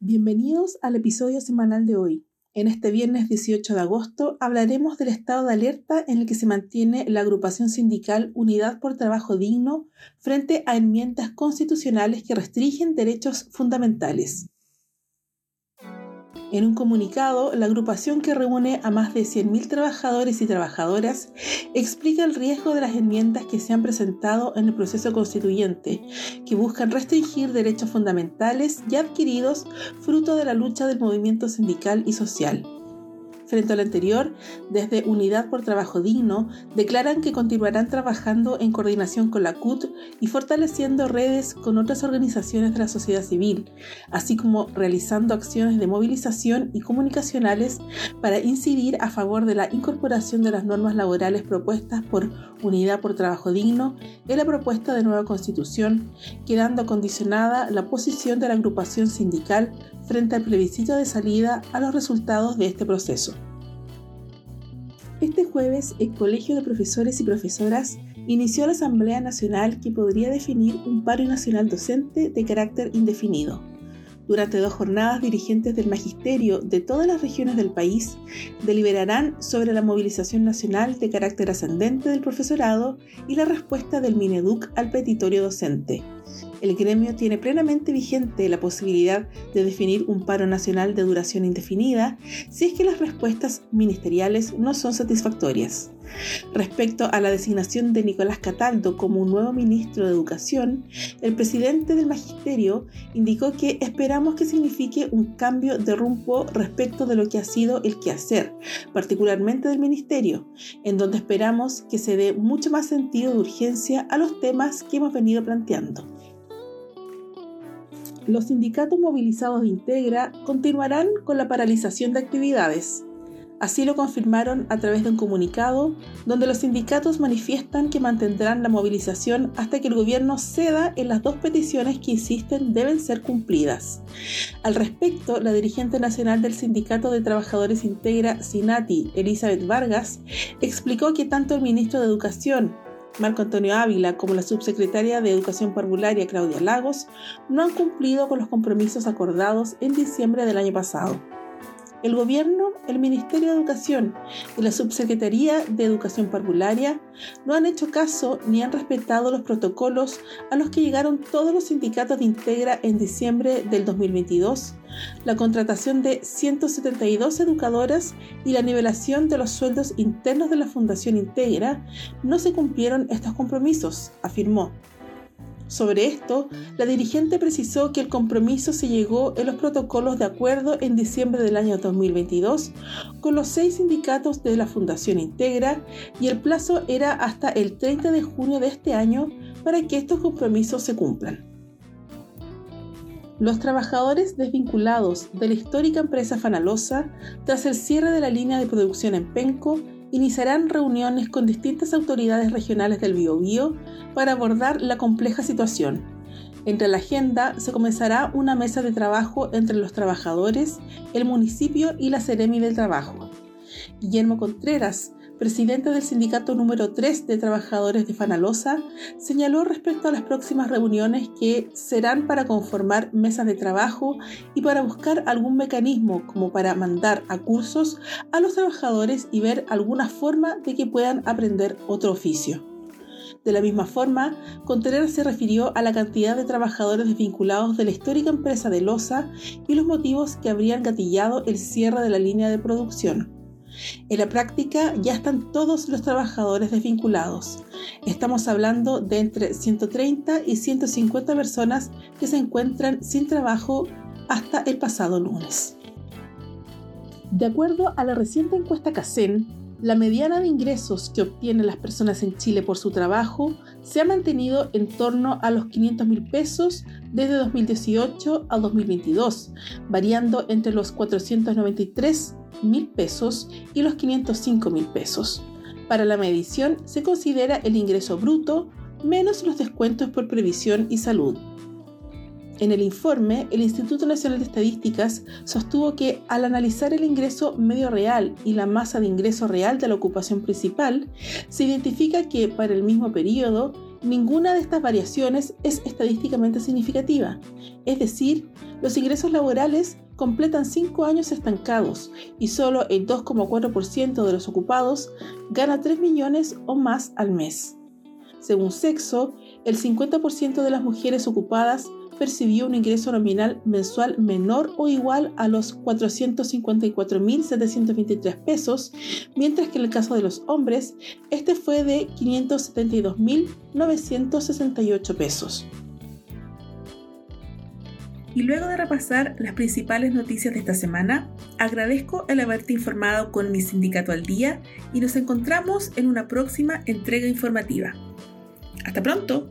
Bienvenidos al episodio semanal de hoy. En este viernes 18 de agosto hablaremos del estado de alerta en el que se mantiene la agrupación sindical Unidad por Trabajo Digno frente a enmiendas constitucionales que restringen derechos fundamentales. En un comunicado, la agrupación que reúne a más de 100.000 trabajadores y trabajadoras explica el riesgo de las enmiendas que se han presentado en el proceso constituyente, que buscan restringir derechos fundamentales ya adquiridos fruto de la lucha del movimiento sindical y social. Frente a lo anterior, desde Unidad por Trabajo Digno declaran que continuarán trabajando en coordinación con la CUT y fortaleciendo redes con otras organizaciones de la sociedad civil, así como realizando acciones de movilización y comunicacionales para incidir a favor de la incorporación de las normas laborales propuestas por Unidad por Trabajo Digno en la propuesta de nueva constitución, quedando condicionada la posición de la agrupación sindical frente al plebiscito de salida a los resultados de este proceso. Este jueves, el Colegio de Profesores y Profesoras inició la Asamblea Nacional que podría definir un paro nacional docente de carácter indefinido. Durante dos jornadas, dirigentes del magisterio de todas las regiones del país deliberarán sobre la movilización nacional de carácter ascendente del profesorado y la respuesta del Mineduc al petitorio docente el gremio tiene plenamente vigente la posibilidad de definir un paro nacional de duración indefinida si es que las respuestas ministeriales no son satisfactorias. Respecto a la designación de Nicolás Cataldo como un nuevo ministro de Educación, el presidente del Magisterio indicó que esperamos que signifique un cambio de rumbo respecto de lo que ha sido el quehacer, particularmente del Ministerio, en donde esperamos que se dé mucho más sentido de urgencia a los temas que hemos venido planteando. Los sindicatos movilizados de Integra continuarán con la paralización de actividades. Así lo confirmaron a través de un comunicado donde los sindicatos manifiestan que mantendrán la movilización hasta que el gobierno ceda en las dos peticiones que insisten deben ser cumplidas. Al respecto, la dirigente nacional del Sindicato de Trabajadores Integra, Sinati, Elizabeth Vargas, explicó que tanto el ministro de Educación, Marco Antonio Ávila como la subsecretaria de Educación Parvularia Claudia Lagos no han cumplido con los compromisos acordados en diciembre del año pasado. El gobierno, el Ministerio de Educación y la Subsecretaría de Educación Parvularia no han hecho caso ni han respetado los protocolos a los que llegaron todos los sindicatos de Integra en diciembre del 2022, la contratación de 172 educadoras y la nivelación de los sueldos internos de la Fundación Integra, no se cumplieron estos compromisos, afirmó. Sobre esto, la dirigente precisó que el compromiso se llegó en los protocolos de acuerdo en diciembre del año 2022 con los seis sindicatos de la Fundación Integra y el plazo era hasta el 30 de junio de este año para que estos compromisos se cumplan. Los trabajadores desvinculados de la histórica empresa Fanalosa, tras el cierre de la línea de producción en Penco, iniciarán reuniones con distintas autoridades regionales del Biobío para abordar la compleja situación. Entre la agenda se comenzará una mesa de trabajo entre los trabajadores, el municipio y la Ceremi del Trabajo. Guillermo Contreras, presidente del sindicato número 3 de trabajadores de Fanalosa, señaló respecto a las próximas reuniones que serán para conformar mesas de trabajo y para buscar algún mecanismo como para mandar a cursos a los trabajadores y ver alguna forma de que puedan aprender otro oficio. De la misma forma, Contreras se refirió a la cantidad de trabajadores desvinculados de la histórica empresa de Loza y los motivos que habrían gatillado el cierre de la línea de producción. En la práctica ya están todos los trabajadores desvinculados. Estamos hablando de entre 130 y 150 personas que se encuentran sin trabajo hasta el pasado lunes. De acuerdo a la reciente encuesta CACEN, la mediana de ingresos que obtienen las personas en Chile por su trabajo se ha mantenido en torno a los 500 mil pesos desde 2018 a 2022, variando entre los 493 mil pesos y los 505 mil pesos. Para la medición se considera el ingreso bruto menos los descuentos por previsión y salud. En el informe, el Instituto Nacional de Estadísticas sostuvo que al analizar el ingreso medio real y la masa de ingreso real de la ocupación principal, se identifica que para el mismo periodo Ninguna de estas variaciones es estadísticamente significativa, es decir, los ingresos laborales completan 5 años estancados y solo el 2,4% de los ocupados gana 3 millones o más al mes. Según sexo, el 50% de las mujeres ocupadas percibió un ingreso nominal mensual menor o igual a los 454.723 pesos, mientras que en el caso de los hombres, este fue de 572.968 pesos. Y luego de repasar las principales noticias de esta semana, agradezco el haberte informado con mi sindicato al día y nos encontramos en una próxima entrega informativa. Hasta pronto.